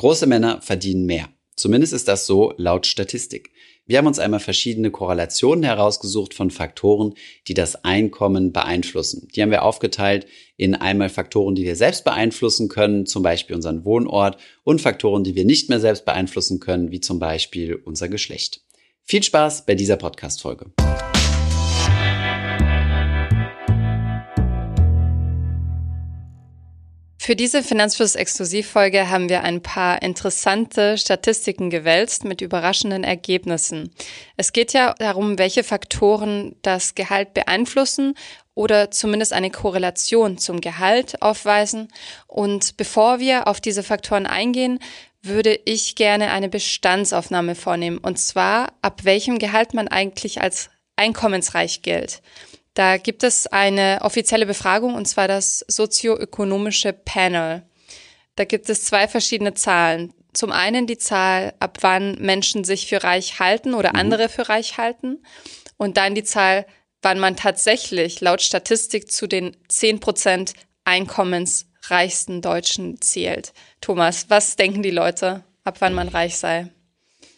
Große Männer verdienen mehr. Zumindest ist das so laut Statistik. Wir haben uns einmal verschiedene Korrelationen herausgesucht von Faktoren, die das Einkommen beeinflussen. Die haben wir aufgeteilt in einmal Faktoren, die wir selbst beeinflussen können, zum Beispiel unseren Wohnort, und Faktoren, die wir nicht mehr selbst beeinflussen können, wie zum Beispiel unser Geschlecht. Viel Spaß bei dieser Podcast-Folge. Für diese Finanzfluss-Exklusivfolge haben wir ein paar interessante Statistiken gewälzt mit überraschenden Ergebnissen. Es geht ja darum, welche Faktoren das Gehalt beeinflussen oder zumindest eine Korrelation zum Gehalt aufweisen. Und bevor wir auf diese Faktoren eingehen, würde ich gerne eine Bestandsaufnahme vornehmen. Und zwar, ab welchem Gehalt man eigentlich als einkommensreich gilt. Da gibt es eine offizielle Befragung und zwar das sozioökonomische Panel. Da gibt es zwei verschiedene Zahlen. Zum einen die Zahl, ab wann Menschen sich für reich halten oder mhm. andere für reich halten. Und dann die Zahl, wann man tatsächlich laut Statistik zu den 10 Prozent einkommensreichsten Deutschen zählt. Thomas, was denken die Leute, ab wann man reich sei?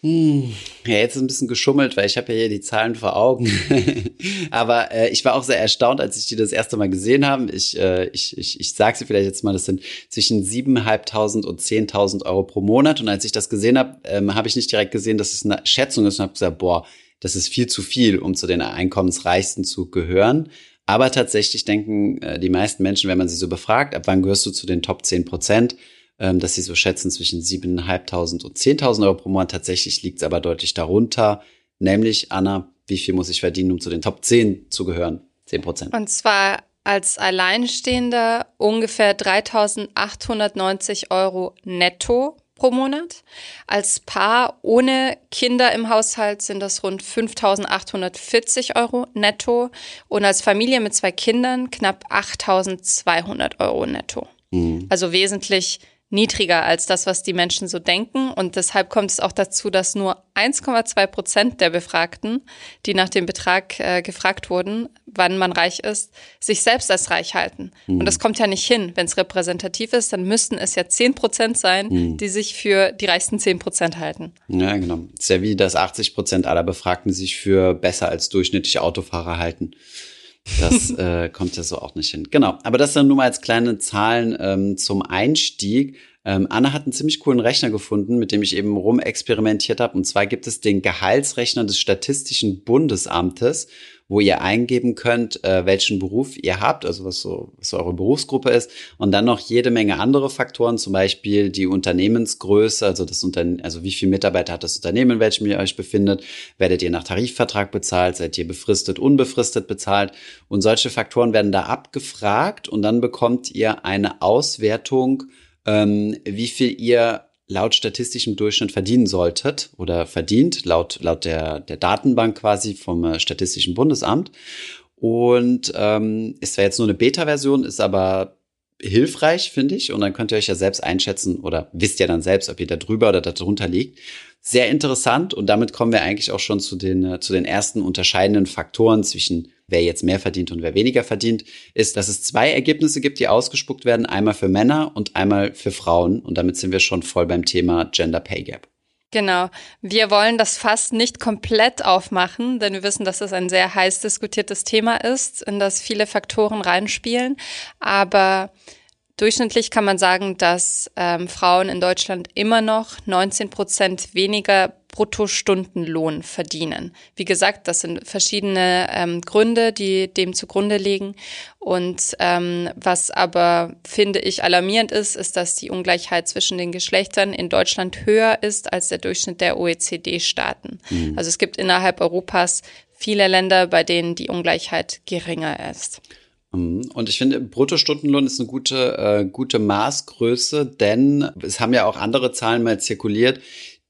Hm, ja, jetzt ist ein bisschen geschummelt, weil ich habe ja hier die Zahlen vor Augen. Aber äh, ich war auch sehr erstaunt, als ich die das erste Mal gesehen habe. Ich, äh, ich, ich, ich sage sie vielleicht jetzt mal, das sind zwischen 7.500 und 10.000 Euro pro Monat. Und als ich das gesehen habe, ähm, habe ich nicht direkt gesehen, dass es eine Schätzung ist und habe gesagt, boah, das ist viel zu viel, um zu den Einkommensreichsten zu gehören. Aber tatsächlich denken äh, die meisten Menschen, wenn man sie so befragt, ab wann gehörst du zu den Top 10 Prozent, ähm, dass sie so schätzen zwischen 7.500 und 10.000 Euro pro Monat. Tatsächlich liegt es aber deutlich darunter. Nämlich, Anna, wie viel muss ich verdienen, um zu den Top 10 zu gehören? 10 Prozent. Und zwar als Alleinstehender ungefähr 3.890 Euro netto pro Monat. Als Paar ohne Kinder im Haushalt sind das rund 5.840 Euro netto und als Familie mit zwei Kindern knapp 8.200 Euro netto. Mhm. Also wesentlich niedriger als das, was die Menschen so denken. Und deshalb kommt es auch dazu, dass nur 1,2 Prozent der Befragten, die nach dem Betrag äh, gefragt wurden, wann man reich ist, sich selbst als reich halten. Mhm. Und das kommt ja nicht hin. Wenn es repräsentativ ist, dann müssten es ja 10 Prozent sein, mhm. die sich für die reichsten 10 Prozent halten. Ja, genau. ist ja wie, dass 80 Prozent aller Befragten sich für besser als durchschnittliche Autofahrer halten. Das äh, kommt ja so auch nicht hin. Genau, aber das dann nur mal als kleine Zahlen ähm, zum Einstieg. Ähm, Anna hat einen ziemlich coolen Rechner gefunden, mit dem ich eben rumexperimentiert habe. Und zwar gibt es den Gehaltsrechner des Statistischen Bundesamtes wo ihr eingeben könnt, äh, welchen Beruf ihr habt, also was so, was so eure Berufsgruppe ist. Und dann noch jede Menge andere Faktoren, zum Beispiel die Unternehmensgröße, also das Unternehmen, also wie viele Mitarbeiter hat das Unternehmen, in welchem ihr euch befindet, werdet ihr nach Tarifvertrag bezahlt, seid ihr befristet, unbefristet bezahlt? Und solche Faktoren werden da abgefragt und dann bekommt ihr eine Auswertung, ähm, wie viel ihr laut statistischem Durchschnitt verdienen solltet oder verdient, laut, laut der, der Datenbank quasi vom äh, Statistischen Bundesamt. Und ähm, ist zwar jetzt nur eine Beta-Version, ist aber hilfreich, finde ich. Und dann könnt ihr euch ja selbst einschätzen oder wisst ja dann selbst, ob ihr da drüber oder da drunter liegt. Sehr interessant und damit kommen wir eigentlich auch schon zu den, äh, zu den ersten unterscheidenden Faktoren zwischen wer jetzt mehr verdient und wer weniger verdient, ist, dass es zwei Ergebnisse gibt, die ausgespuckt werden, einmal für Männer und einmal für Frauen. Und damit sind wir schon voll beim Thema Gender Pay Gap. Genau. Wir wollen das fast nicht komplett aufmachen, denn wir wissen, dass es ein sehr heiß diskutiertes Thema ist, in das viele Faktoren reinspielen. Aber Durchschnittlich kann man sagen, dass ähm, Frauen in Deutschland immer noch 19 Prozent weniger Bruttostundenlohn verdienen. Wie gesagt, das sind verschiedene ähm, Gründe, die dem zugrunde liegen. Und ähm, was aber, finde ich, alarmierend ist, ist, dass die Ungleichheit zwischen den Geschlechtern in Deutschland höher ist als der Durchschnitt der OECD-Staaten. Mhm. Also es gibt innerhalb Europas viele Länder, bei denen die Ungleichheit geringer ist. Mhm. Und ich finde, Bruttostundenlohn ist eine gute, äh, gute Maßgröße, denn es haben ja auch andere Zahlen mal zirkuliert,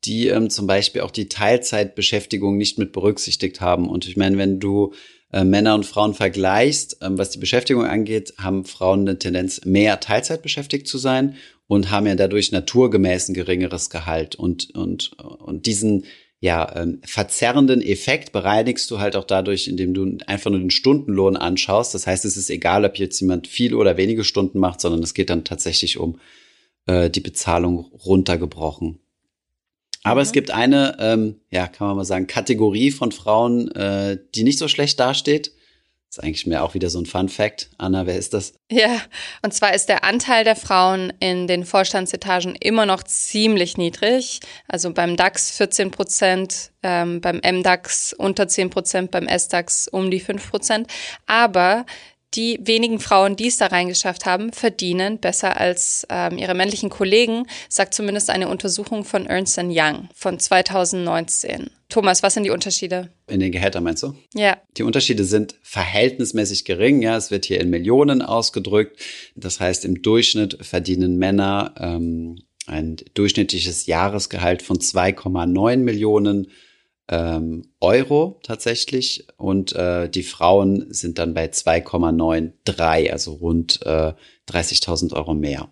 die ähm, zum Beispiel auch die Teilzeitbeschäftigung nicht mit berücksichtigt haben. Und ich meine, wenn du äh, Männer und Frauen vergleichst, ähm, was die Beschäftigung angeht, haben Frauen eine Tendenz, mehr Teilzeit beschäftigt zu sein und haben ja dadurch naturgemäß ein geringeres Gehalt. Und, und, und diesen ja, ähm, verzerrenden Effekt bereinigst du halt auch dadurch, indem du einfach nur den Stundenlohn anschaust. Das heißt, es ist egal, ob jetzt jemand viel oder wenige Stunden macht, sondern es geht dann tatsächlich um äh, die Bezahlung runtergebrochen. Aber mhm. es gibt eine, ähm, ja, kann man mal sagen, Kategorie von Frauen, äh, die nicht so schlecht dasteht. Ist eigentlich mehr auch wieder so ein Fun Fact. Anna, wer ist das? Ja, und zwar ist der Anteil der Frauen in den Vorstandsetagen immer noch ziemlich niedrig. Also beim DAX 14 Prozent, ähm, beim MDAX unter 10 Prozent, beim SDAX um die 5 Prozent. Aber die wenigen Frauen, die es da reingeschafft haben, verdienen besser als ähm, ihre männlichen Kollegen, sagt zumindest eine Untersuchung von Ernst Young von 2019. Thomas, was sind die Unterschiede? In den Gehältern meinst du? Ja. Die Unterschiede sind verhältnismäßig gering. Ja, es wird hier in Millionen ausgedrückt. Das heißt, im Durchschnitt verdienen Männer ähm, ein durchschnittliches Jahresgehalt von 2,9 Millionen ähm, Euro tatsächlich und äh, die Frauen sind dann bei 2,93, also rund äh, 30.000 Euro mehr.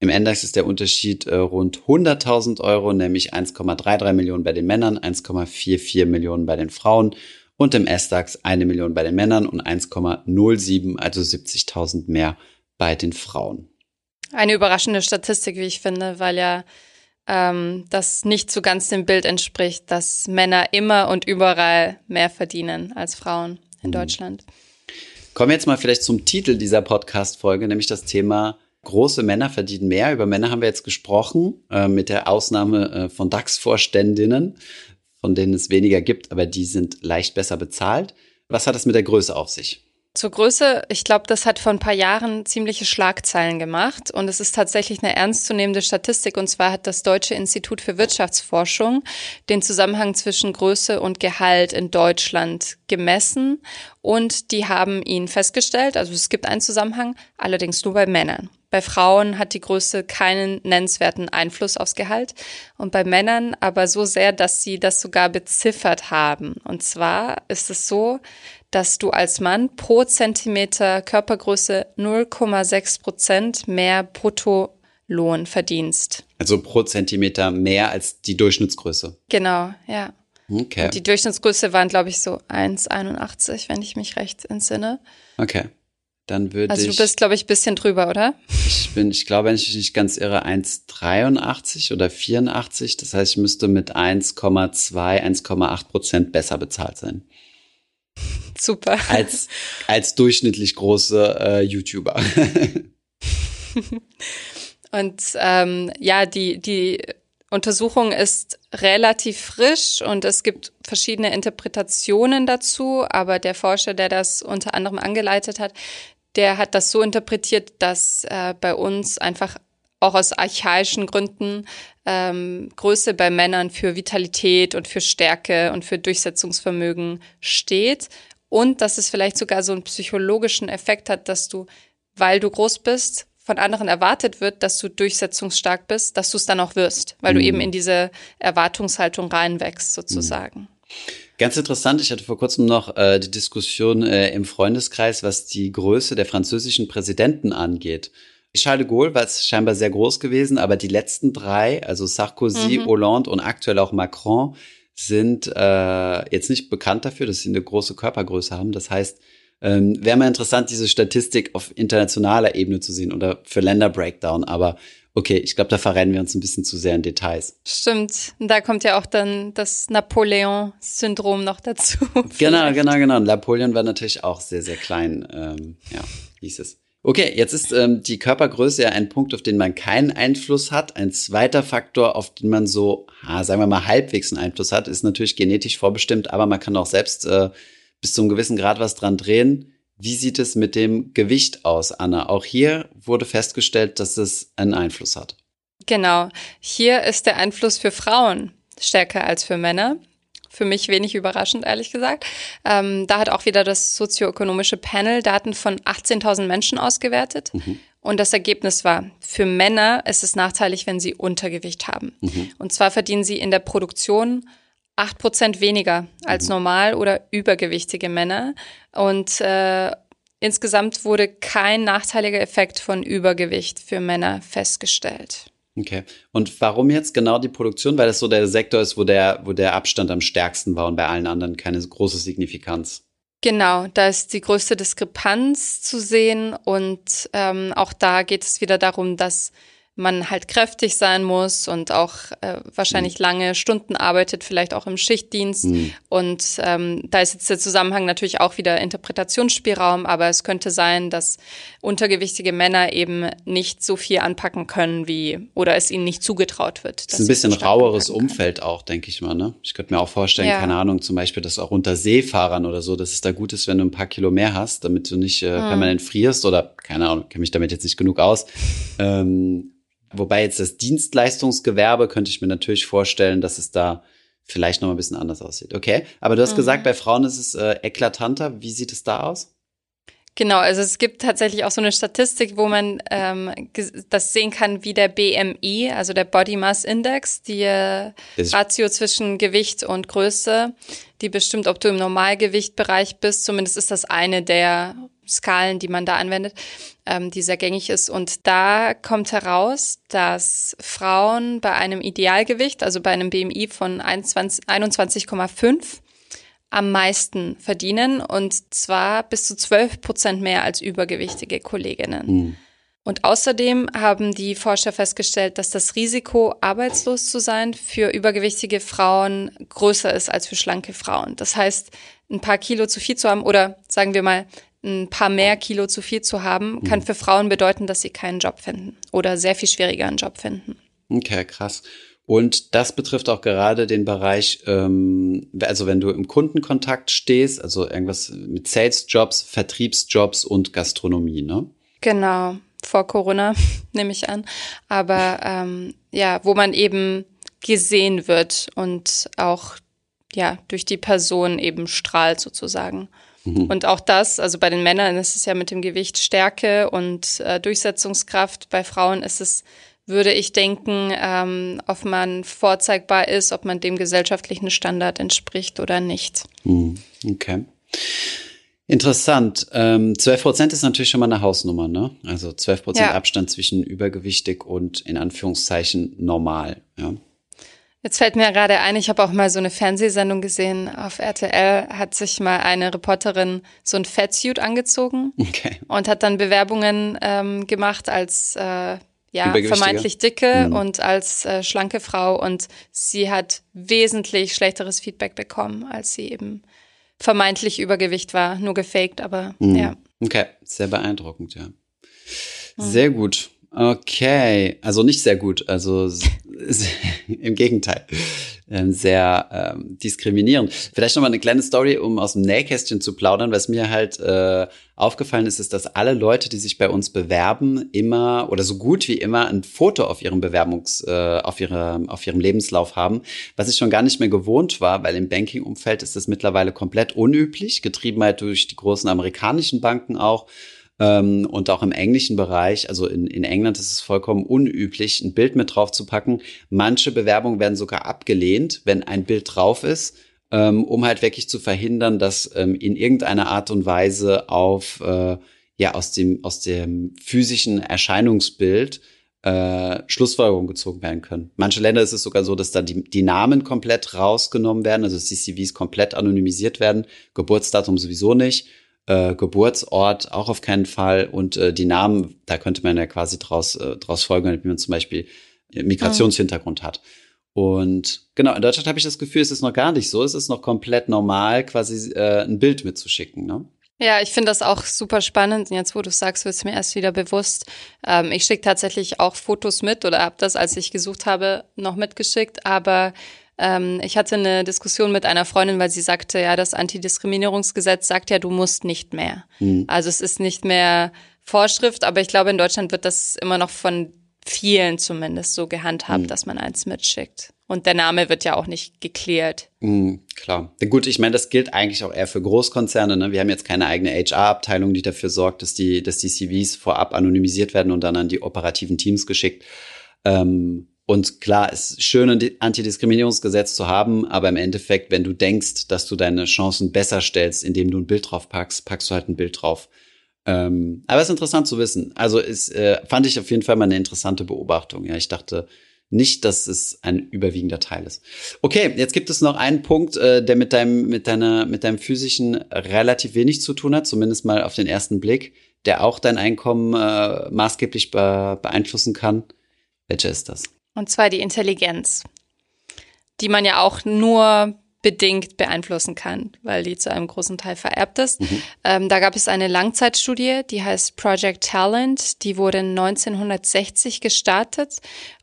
Im Index ist der Unterschied äh, rund 100.000 Euro, nämlich 1,33 Millionen bei den Männern, 1,44 Millionen bei den Frauen und im S-DAX eine Million bei den Männern und 1,07, also 70.000 mehr bei den Frauen. Eine überraschende Statistik, wie ich finde, weil ja ähm, das nicht so ganz dem Bild entspricht, dass Männer immer und überall mehr verdienen als Frauen in mhm. Deutschland. Kommen wir jetzt mal vielleicht zum Titel dieser Podcast-Folge, nämlich das Thema große Männer verdienen mehr. Über Männer haben wir jetzt gesprochen, äh, mit der Ausnahme äh, von DAX-Vorständinnen, von denen es weniger gibt, aber die sind leicht besser bezahlt. Was hat es mit der Größe auf sich? Zur Größe, ich glaube, das hat vor ein paar Jahren ziemliche Schlagzeilen gemacht und es ist tatsächlich eine ernstzunehmende Statistik und zwar hat das Deutsche Institut für Wirtschaftsforschung den Zusammenhang zwischen Größe und Gehalt in Deutschland gemessen und die haben ihn festgestellt, also es gibt einen Zusammenhang, allerdings nur bei Männern. Bei Frauen hat die Größe keinen nennenswerten Einfluss aufs Gehalt und bei Männern aber so sehr, dass sie das sogar beziffert haben. Und zwar ist es so, dass du als Mann pro Zentimeter Körpergröße 0,6 Prozent mehr Bruttolohn verdienst. Also pro Zentimeter mehr als die Durchschnittsgröße. Genau, ja. Okay. Und die Durchschnittsgröße waren, glaube ich, so 1,81, wenn ich mich recht entsinne. Okay. Dann würde ich. Also du bist, glaube ich, bisschen drüber, oder? Ich bin, ich glaube, wenn ich mich nicht ganz irre, 1,83 oder 84. Das heißt, ich müsste mit 1,2, 1,8 Prozent besser bezahlt sein. Super. Als, als durchschnittlich große äh, YouTuber. Und ähm, ja, die, die Untersuchung ist relativ frisch und es gibt verschiedene Interpretationen dazu, aber der Forscher, der das unter anderem angeleitet hat, der hat das so interpretiert, dass äh, bei uns einfach auch aus archaischen Gründen ähm, Größe bei Männern für Vitalität und für Stärke und für Durchsetzungsvermögen steht und dass es vielleicht sogar so einen psychologischen Effekt hat, dass du, weil du groß bist, von anderen erwartet wird, dass du durchsetzungsstark bist, dass du es dann auch wirst, weil mhm. du eben in diese Erwartungshaltung reinwächst, sozusagen. Mhm. Ganz interessant, ich hatte vor kurzem noch äh, die Diskussion äh, im Freundeskreis, was die Größe der französischen Präsidenten angeht. Charles de Gaulle war es scheinbar sehr groß gewesen, aber die letzten drei, also Sarkozy, mhm. Hollande und aktuell auch Macron, sind äh, jetzt nicht bekannt dafür, dass sie eine große Körpergröße haben. Das heißt, ähm, Wäre mal interessant, diese Statistik auf internationaler Ebene zu sehen oder für Länder-Breakdown. Aber okay, ich glaube, da verrennen wir uns ein bisschen zu sehr in Details. Stimmt. Und da kommt ja auch dann das Napoleon-Syndrom noch dazu. Genau, genau, genau. Napoleon war natürlich auch sehr, sehr klein. Ähm, ja, hieß es. Okay, jetzt ist ähm, die Körpergröße ja ein Punkt, auf den man keinen Einfluss hat. Ein zweiter Faktor, auf den man so, ah, sagen wir mal, halbwegs einen Einfluss hat, ist natürlich genetisch vorbestimmt, aber man kann auch selbst äh, bis zu einem gewissen Grad was dran drehen. Wie sieht es mit dem Gewicht aus, Anna? Auch hier wurde festgestellt, dass es einen Einfluss hat. Genau. Hier ist der Einfluss für Frauen stärker als für Männer. Für mich wenig überraschend, ehrlich gesagt. Ähm, da hat auch wieder das sozioökonomische Panel Daten von 18.000 Menschen ausgewertet. Mhm. Und das Ergebnis war, für Männer ist es nachteilig, wenn sie Untergewicht haben. Mhm. Und zwar verdienen sie in der Produktion acht Prozent weniger als mhm. normal oder übergewichtige Männer. Und äh, insgesamt wurde kein nachteiliger Effekt von Übergewicht für Männer festgestellt. Okay. Und warum jetzt genau die Produktion? Weil das so der Sektor ist, wo der, wo der Abstand am stärksten war und bei allen anderen keine große Signifikanz. Genau, da ist die größte Diskrepanz zu sehen und ähm, auch da geht es wieder darum, dass man halt kräftig sein muss und auch äh, wahrscheinlich mhm. lange Stunden arbeitet, vielleicht auch im Schichtdienst. Mhm. Und ähm, da ist jetzt der Zusammenhang natürlich auch wieder Interpretationsspielraum, aber es könnte sein, dass untergewichtige Männer eben nicht so viel anpacken können wie oder es ihnen nicht zugetraut wird. Das ist ein bisschen raueres Umfeld auch, denke ich mal. Ne? Ich könnte mir auch vorstellen, ja. keine Ahnung, zum Beispiel, dass auch unter Seefahrern oder so, dass es da gut ist, wenn du ein paar Kilo mehr hast, damit du nicht äh, mhm. permanent frierst oder keine Ahnung, kenne mich damit jetzt nicht genug aus. Ähm, Wobei jetzt das Dienstleistungsgewerbe könnte ich mir natürlich vorstellen, dass es da vielleicht noch ein bisschen anders aussieht. Okay, aber du hast mhm. gesagt, bei Frauen ist es äh, eklatanter. Wie sieht es da aus? Genau, also es gibt tatsächlich auch so eine Statistik, wo man ähm, das sehen kann, wie der BMI, also der Body Mass Index, die äh, Ratio zwischen Gewicht und Größe, die bestimmt, ob du im Normalgewichtbereich bist. Zumindest ist das eine der Skalen, die man da anwendet, ähm, die sehr gängig ist. Und da kommt heraus, dass Frauen bei einem Idealgewicht, also bei einem BMI von 21,5, am meisten verdienen und zwar bis zu 12 Prozent mehr als übergewichtige Kolleginnen. Mhm. Und außerdem haben die Forscher festgestellt, dass das Risiko, arbeitslos zu sein, für übergewichtige Frauen größer ist als für schlanke Frauen. Das heißt, ein paar Kilo zu viel zu haben oder sagen wir mal, ein paar mehr Kilo zu viel zu haben, kann mhm. für Frauen bedeuten, dass sie keinen Job finden oder sehr viel schwieriger einen Job finden. Okay, krass. Und das betrifft auch gerade den Bereich, ähm, also wenn du im Kundenkontakt stehst, also irgendwas mit Sales-Jobs, Vertriebsjobs und Gastronomie, ne? Genau, vor Corona nehme ich an. Aber ähm, ja, wo man eben gesehen wird und auch ja durch die Person eben strahlt sozusagen. Mhm. Und auch das, also bei den Männern ist es ja mit dem Gewicht Stärke und äh, Durchsetzungskraft. Bei Frauen ist es, würde ich denken, ähm, ob man vorzeigbar ist, ob man dem gesellschaftlichen Standard entspricht oder nicht. Mhm. Okay. Interessant. Ähm, 12 Prozent ist natürlich schon mal eine Hausnummer, ne? Also 12 Prozent ja. Abstand zwischen übergewichtig und in Anführungszeichen normal, ja. Jetzt fällt mir gerade ein, ich habe auch mal so eine Fernsehsendung gesehen. Auf RTL hat sich mal eine Reporterin so ein Fettsuit angezogen okay. und hat dann Bewerbungen ähm, gemacht als äh, ja, vermeintlich dicke mhm. und als äh, schlanke Frau und sie hat wesentlich schlechteres Feedback bekommen, als sie eben vermeintlich Übergewicht war, nur gefaked, aber mhm. ja. Okay, sehr beeindruckend, ja. Mhm. Sehr gut. Okay, also nicht sehr gut, also im Gegenteil, ähm, sehr ähm, diskriminierend. Vielleicht noch mal eine kleine Story, um aus dem Nähkästchen zu plaudern. Was mir halt äh, aufgefallen ist, ist, dass alle Leute, die sich bei uns bewerben, immer oder so gut wie immer ein Foto auf ihrem Bewerbungs, äh, auf ihre, auf ihrem Lebenslauf haben, was ich schon gar nicht mehr gewohnt war, weil im Banking-Umfeld ist das mittlerweile komplett unüblich, getrieben halt durch die großen amerikanischen Banken auch. Ähm, und auch im englischen Bereich, also in, in England ist es vollkommen unüblich, ein Bild mit drauf zu packen. Manche Bewerbungen werden sogar abgelehnt, wenn ein Bild drauf ist, ähm, um halt wirklich zu verhindern, dass ähm, in irgendeiner Art und Weise auf äh, ja aus dem aus dem physischen Erscheinungsbild äh, Schlussfolgerungen gezogen werden können. Manche Länder ist es sogar so, dass da die, die Namen komplett rausgenommen werden, also dass die CVs komplett anonymisiert werden, Geburtsdatum sowieso nicht äh, Geburtsort auch auf keinen Fall und äh, die Namen, da könnte man ja quasi draus, äh, draus folgen, wie man zum Beispiel Migrationshintergrund mhm. hat. Und genau, in Deutschland habe ich das Gefühl, es ist noch gar nicht so. Es ist noch komplett normal, quasi äh, ein Bild mitzuschicken. Ne? Ja, ich finde das auch super spannend. Jetzt, wo du sagst, wird es mir erst wieder bewusst. Ähm, ich schicke tatsächlich auch Fotos mit oder habe das, als ich gesucht habe, noch mitgeschickt. Aber ähm, ich hatte eine Diskussion mit einer Freundin, weil sie sagte, ja, das Antidiskriminierungsgesetz sagt ja, du musst nicht mehr. Mhm. Also es ist nicht mehr Vorschrift, aber ich glaube, in Deutschland wird das immer noch von vielen zumindest so gehandhabt, mhm. dass man eins mitschickt. Und der Name wird ja auch nicht geklärt. Mhm, klar. Gut, ich meine, das gilt eigentlich auch eher für Großkonzerne. Ne? Wir haben jetzt keine eigene HR-Abteilung, die dafür sorgt, dass die, dass die CVs vorab anonymisiert werden und dann an die operativen Teams geschickt. Ähm, und klar, es ist schön, ein Antidiskriminierungsgesetz zu haben, aber im Endeffekt, wenn du denkst, dass du deine Chancen besser stellst, indem du ein Bild drauf packst, packst du halt ein Bild drauf. Ähm, aber es ist interessant zu wissen. Also ist, äh, fand ich auf jeden Fall mal eine interessante Beobachtung. Ja, ich dachte nicht, dass es ein überwiegender Teil ist. Okay, jetzt gibt es noch einen Punkt, äh, der mit deinem, mit deiner, mit deinem physischen relativ wenig zu tun hat, zumindest mal auf den ersten Blick, der auch dein Einkommen äh, maßgeblich be beeinflussen kann Welche ist das? Und zwar die Intelligenz, die man ja auch nur bedingt beeinflussen kann, weil die zu einem großen Teil vererbt ist. Mhm. Ähm, da gab es eine Langzeitstudie, die heißt Project Talent. Die wurde 1960 gestartet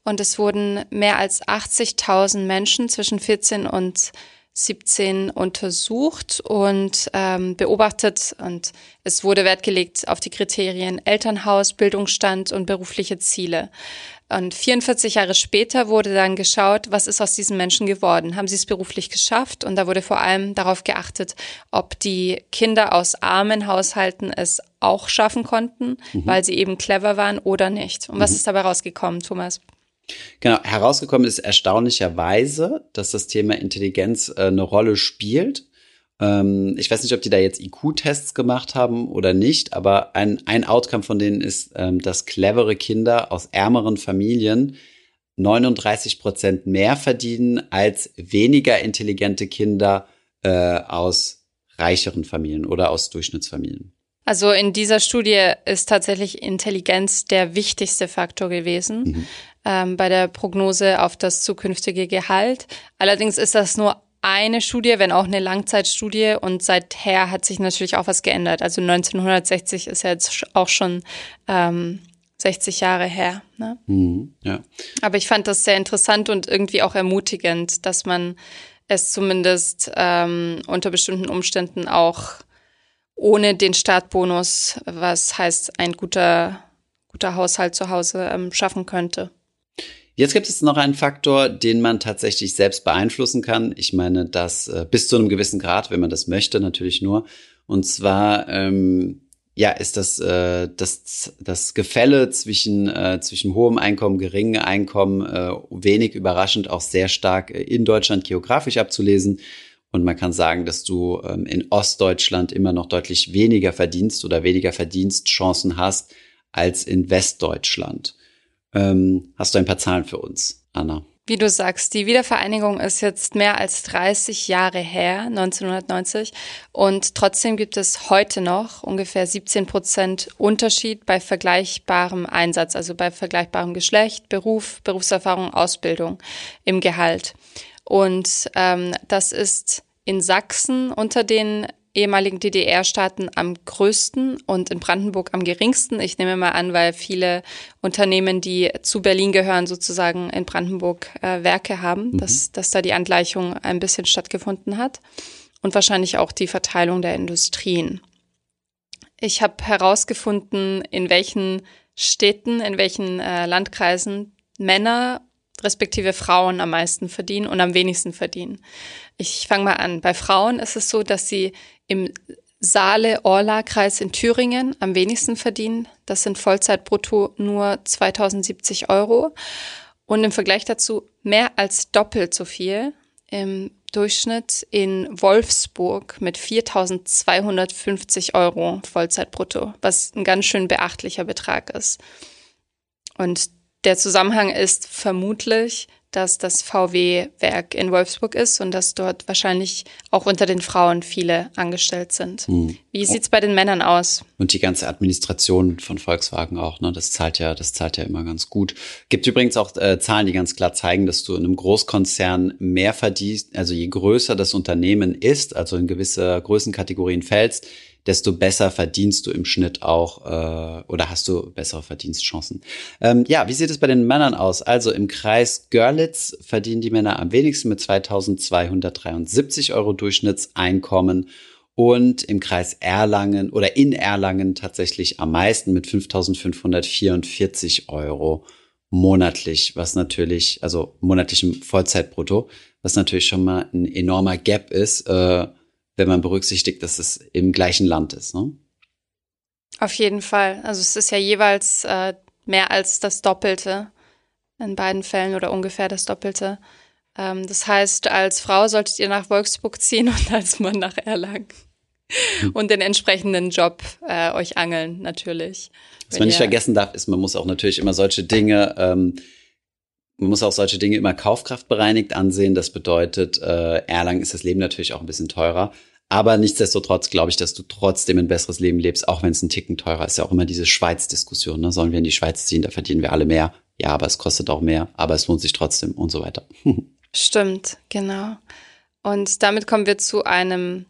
und es wurden mehr als 80.000 Menschen zwischen 14 und 17 untersucht und ähm, beobachtet und es wurde Wert gelegt auf die Kriterien Elternhaus, Bildungsstand und berufliche Ziele. Und 44 Jahre später wurde dann geschaut, was ist aus diesen Menschen geworden? Haben sie es beruflich geschafft? Und da wurde vor allem darauf geachtet, ob die Kinder aus armen Haushalten es auch schaffen konnten, mhm. weil sie eben clever waren oder nicht. Und was mhm. ist dabei rausgekommen, Thomas? Genau, herausgekommen ist erstaunlicherweise, dass das Thema Intelligenz äh, eine Rolle spielt. Ähm, ich weiß nicht, ob die da jetzt IQ-Tests gemacht haben oder nicht, aber ein, ein Outcome von denen ist, ähm, dass clevere Kinder aus ärmeren Familien 39 Prozent mehr verdienen als weniger intelligente Kinder äh, aus reicheren Familien oder aus Durchschnittsfamilien. Also in dieser Studie ist tatsächlich Intelligenz der wichtigste Faktor gewesen. Mhm ähm, bei der Prognose auf das zukünftige Gehalt. Allerdings ist das nur eine Studie, wenn auch eine Langzeitstudie und seither hat sich natürlich auch was geändert. Also 1960 ist ja jetzt auch schon ähm, 60 Jahre her. Ne? Mhm, ja. Aber ich fand das sehr interessant und irgendwie auch ermutigend, dass man es zumindest ähm, unter bestimmten Umständen auch ohne den Startbonus, was heißt ein guter, guter Haushalt zu Hause, ähm, schaffen könnte. Jetzt gibt es noch einen Faktor, den man tatsächlich selbst beeinflussen kann. Ich meine, das äh, bis zu einem gewissen Grad, wenn man das möchte, natürlich nur. Und zwar ähm, ja, ist das, äh, das, das Gefälle zwischen, äh, zwischen hohem Einkommen, geringem Einkommen äh, wenig überraschend auch sehr stark äh, in Deutschland geografisch abzulesen. Und man kann sagen, dass du ähm, in Ostdeutschland immer noch deutlich weniger verdienst oder weniger Verdienstchancen hast als in Westdeutschland. Ähm, hast du ein paar Zahlen für uns, Anna? Wie du sagst, die Wiedervereinigung ist jetzt mehr als 30 Jahre her, 1990. Und trotzdem gibt es heute noch ungefähr 17 Prozent Unterschied bei vergleichbarem Einsatz, also bei vergleichbarem Geschlecht, Beruf, Berufserfahrung, Ausbildung im Gehalt. Und ähm, das ist in Sachsen unter den ehemaligen DDR-Staaten am größten und in Brandenburg am geringsten. Ich nehme mal an, weil viele Unternehmen, die zu Berlin gehören, sozusagen in Brandenburg äh, Werke haben, mhm. dass, dass da die Angleichung ein bisschen stattgefunden hat und wahrscheinlich auch die Verteilung der Industrien. Ich habe herausgefunden, in welchen Städten, in welchen äh, Landkreisen Männer respektive Frauen am meisten verdienen und am wenigsten verdienen. Ich fange mal an. Bei Frauen ist es so, dass sie im Saale-Orla-Kreis in Thüringen am wenigsten verdienen. Das sind Vollzeitbrutto nur 2070 Euro. Und im Vergleich dazu mehr als doppelt so viel im Durchschnitt in Wolfsburg mit 4250 Euro Vollzeitbrutto, was ein ganz schön beachtlicher Betrag ist. Und der Zusammenhang ist vermutlich, dass das VW-Werk in Wolfsburg ist und dass dort wahrscheinlich auch unter den Frauen viele angestellt sind. Hm. Wie sieht's bei den Männern aus? Und die ganze Administration von Volkswagen auch, ne? Das zahlt ja, das zahlt ja immer ganz gut. Gibt übrigens auch äh, Zahlen, die ganz klar zeigen, dass du in einem Großkonzern mehr verdienst, also je größer das Unternehmen ist, also in gewisse Größenkategorien fällst, desto besser verdienst du im Schnitt auch äh, oder hast du bessere Verdienstchancen. Ähm, ja, wie sieht es bei den Männern aus? Also im Kreis Görlitz verdienen die Männer am wenigsten mit 2273 Euro Durchschnittseinkommen und im Kreis Erlangen oder in Erlangen tatsächlich am meisten mit 5544 Euro monatlich, was natürlich, also monatlichem Vollzeitbrutto, was natürlich schon mal ein enormer Gap ist. Äh, wenn man berücksichtigt, dass es im gleichen Land ist. Ne? Auf jeden Fall. Also es ist ja jeweils äh, mehr als das Doppelte in beiden Fällen oder ungefähr das Doppelte. Ähm, das heißt, als Frau solltet ihr nach Wolfsburg ziehen und als Mann nach Erlangen. Hm. und den entsprechenden Job äh, euch angeln, natürlich. Was man nicht vergessen darf, ist, man muss auch natürlich immer solche Dinge ähm, man muss auch solche Dinge immer kaufkraftbereinigt ansehen. Das bedeutet, äh, Erlangen ist das Leben natürlich auch ein bisschen teurer. Aber nichtsdestotrotz glaube ich, dass du trotzdem ein besseres Leben lebst, auch wenn es ein Ticken teurer ist. Ja auch immer diese Schweiz-Diskussion. Ne? Sollen wir in die Schweiz ziehen? Da verdienen wir alle mehr. ja, aber es kostet auch mehr, aber es lohnt sich trotzdem und so weiter. Stimmt, genau. Und damit kommen wir zu einem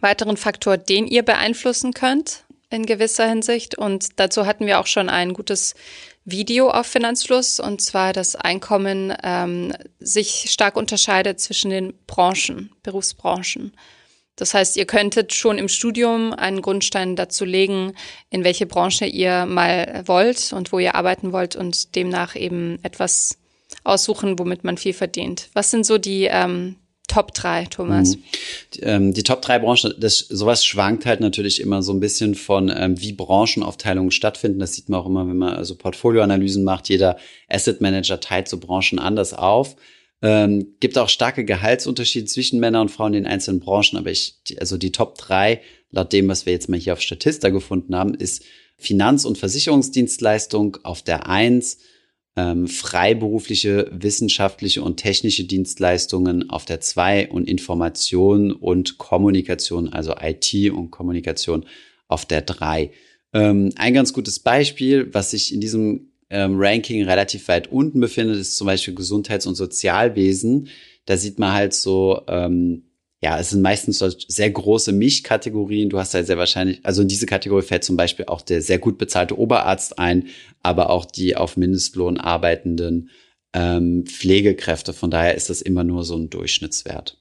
weiteren Faktor, den ihr beeinflussen könnt in gewisser Hinsicht. Und dazu hatten wir auch schon ein gutes Video auf Finanzfluss, und zwar das Einkommen ähm, sich stark unterscheidet zwischen den Branchen, Berufsbranchen. Das heißt, ihr könntet schon im Studium einen Grundstein dazu legen, in welche Branche ihr mal wollt und wo ihr arbeiten wollt und demnach eben etwas aussuchen, womit man viel verdient. Was sind so die ähm, Top 3, Thomas? Mhm. Die, ähm, die Top 3 Branchen, das, sowas schwankt halt natürlich immer so ein bisschen von, ähm, wie Branchenaufteilungen stattfinden. Das sieht man auch immer, wenn man also Portfolioanalysen macht. Jeder Asset Manager teilt so Branchen anders auf. Ähm, gibt auch starke Gehaltsunterschiede zwischen Männern und Frauen in den einzelnen Branchen, aber ich, also die Top 3, laut dem, was wir jetzt mal hier auf Statista gefunden haben, ist Finanz- und Versicherungsdienstleistung auf der 1, ähm, freiberufliche, wissenschaftliche und technische Dienstleistungen auf der 2 und Information und Kommunikation, also IT und Kommunikation auf der 3. Ähm, ein ganz gutes Beispiel, was sich in diesem ähm, Ranking relativ weit unten befindet, ist zum Beispiel Gesundheits- und Sozialwesen. Da sieht man halt so, ähm, ja, es sind meistens so sehr große Mischkategorien. Du hast halt sehr wahrscheinlich, also in diese Kategorie fällt zum Beispiel auch der sehr gut bezahlte Oberarzt ein, aber auch die auf Mindestlohn arbeitenden ähm, Pflegekräfte. Von daher ist das immer nur so ein Durchschnittswert.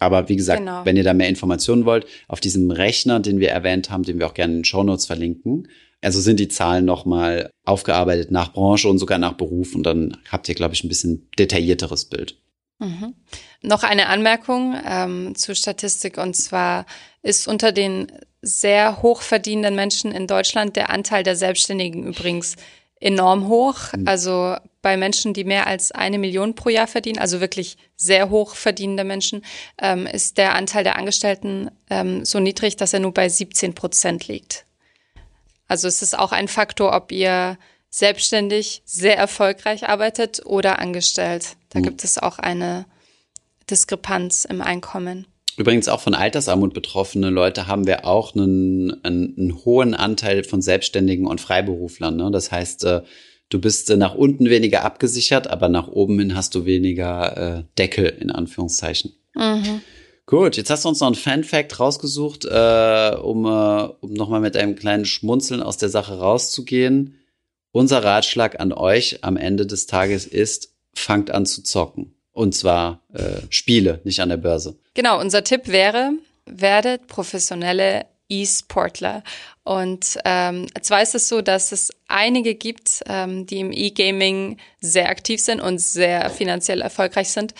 Aber wie gesagt, genau. wenn ihr da mehr Informationen wollt, auf diesem Rechner, den wir erwähnt haben, den wir auch gerne in den Show Notes verlinken, also sind die Zahlen nochmal aufgearbeitet nach Branche und sogar nach Beruf und dann habt ihr, glaube ich, ein bisschen detaillierteres Bild. Mhm. Noch eine Anmerkung ähm, zur Statistik und zwar ist unter den sehr hoch verdienenden Menschen in Deutschland der Anteil der Selbstständigen übrigens enorm hoch. Mhm. Also bei Menschen, die mehr als eine Million pro Jahr verdienen, also wirklich sehr hoch verdienende Menschen, ähm, ist der Anteil der Angestellten ähm, so niedrig, dass er nur bei 17 Prozent liegt. Also es ist auch ein Faktor, ob ihr selbstständig sehr erfolgreich arbeitet oder angestellt. Da mhm. gibt es auch eine Diskrepanz im Einkommen. Übrigens auch von Altersarmut betroffene Leute haben wir auch einen, einen, einen hohen Anteil von Selbstständigen und Freiberuflern. Ne? Das heißt, äh, du bist äh, nach unten weniger abgesichert, aber nach oben hin hast du weniger äh, Deckel in Anführungszeichen. Mhm. Gut, jetzt hast du uns noch einen Fan-Fact rausgesucht, äh, um, äh, um nochmal mit einem kleinen Schmunzeln aus der Sache rauszugehen. Unser Ratschlag an euch am Ende des Tages ist, fangt an zu zocken. Und zwar äh, Spiele, nicht an der Börse. Genau, unser Tipp wäre, werdet professionelle E-Sportler. Und ähm, zwar ist es so, dass es einige gibt, ähm, die im E-Gaming sehr aktiv sind und sehr finanziell erfolgreich sind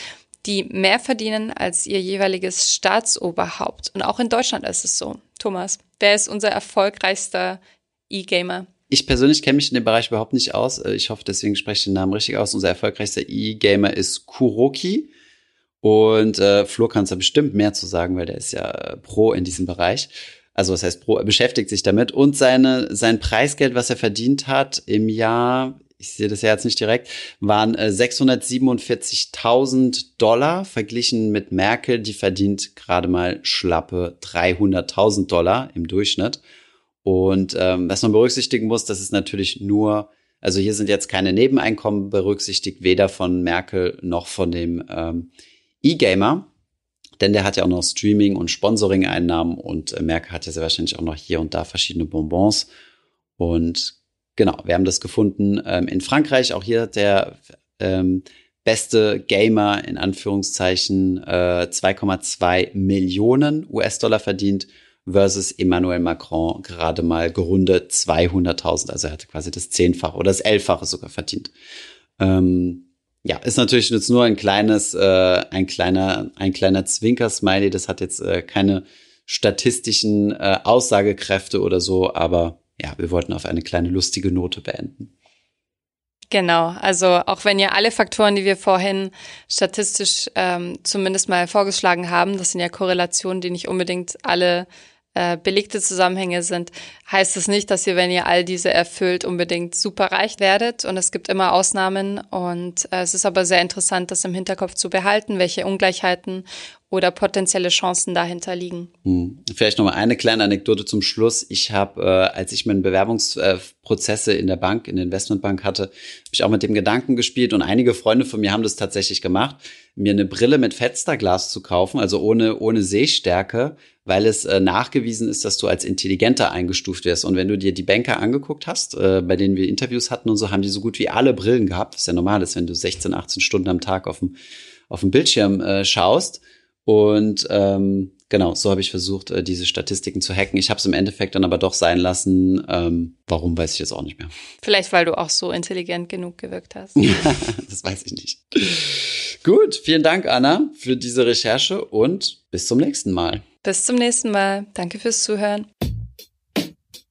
die mehr verdienen als ihr jeweiliges Staatsoberhaupt. Und auch in Deutschland ist es so. Thomas, wer ist unser erfolgreichster E-Gamer? Ich persönlich kenne mich in dem Bereich überhaupt nicht aus. Äh, ich hoffe, deswegen spreche ich den Namen richtig aus. Unser erfolgreichster E-Gamer ist Kuroki. Und äh, Flo kann es da bestimmt mehr zu sagen, weil der ist ja äh, Pro in diesem Bereich. Also was heißt Pro? Er beschäftigt sich damit. Und seine, sein Preisgeld, was er verdient hat im Jahr, ich sehe das ja jetzt nicht direkt, waren äh, 647.000 Dollar verglichen mit Merkel, die verdient gerade mal schlappe 300.000 Dollar im Durchschnitt. Und ähm, was man berücksichtigen muss, das ist natürlich nur, also hier sind jetzt keine Nebeneinkommen berücksichtigt, weder von Merkel noch von dem ähm, E-Gamer. Denn der hat ja auch noch Streaming- und Sponsoring-Einnahmen und äh, Merkel hat ja sehr wahrscheinlich auch noch hier und da verschiedene Bonbons. Und Genau, wir haben das gefunden ähm, in Frankreich. Auch hier der ähm, beste Gamer in Anführungszeichen äh, 2,2 Millionen US-Dollar verdient versus Emmanuel Macron gerade mal gerundet 200.000. Also er hatte quasi das Zehnfache oder das Elffache sogar verdient. Ähm, ja, ist natürlich jetzt nur ein kleines, äh, ein kleiner, ein kleiner Zwinker-Smiley. Das hat jetzt äh, keine statistischen äh, Aussagekräfte oder so, aber ja, wir wollten auf eine kleine lustige Note beenden. Genau, also auch wenn ihr alle Faktoren, die wir vorhin statistisch ähm, zumindest mal vorgeschlagen haben, das sind ja Korrelationen, die nicht unbedingt alle äh, belegte Zusammenhänge sind, heißt es nicht, dass ihr, wenn ihr all diese erfüllt, unbedingt super reich werdet. Und es gibt immer Ausnahmen. Und äh, es ist aber sehr interessant, das im Hinterkopf zu behalten, welche Ungleichheiten oder potenzielle Chancen dahinter liegen. Hm. Vielleicht noch mal eine kleine Anekdote zum Schluss. Ich habe, äh, als ich meine Bewerbungsprozesse in der Bank, in der Investmentbank hatte, habe ich auch mit dem Gedanken gespielt und einige Freunde von mir haben das tatsächlich gemacht, mir eine Brille mit Fensterglas zu kaufen, also ohne, ohne Sehstärke, weil es äh, nachgewiesen ist, dass du als intelligenter eingestuft wirst. Und wenn du dir die Banker angeguckt hast, äh, bei denen wir Interviews hatten und so, haben die so gut wie alle Brillen gehabt, was ja normal ist, wenn du 16, 18 Stunden am Tag auf dem, auf dem Bildschirm äh, schaust. Und ähm, genau, so habe ich versucht, äh, diese Statistiken zu hacken. Ich habe es im Endeffekt dann aber doch sein lassen. Ähm, warum, weiß ich jetzt auch nicht mehr. Vielleicht, weil du auch so intelligent genug gewirkt hast. das weiß ich nicht. Gut, vielen Dank, Anna, für diese Recherche und bis zum nächsten Mal. Bis zum nächsten Mal. Danke fürs Zuhören.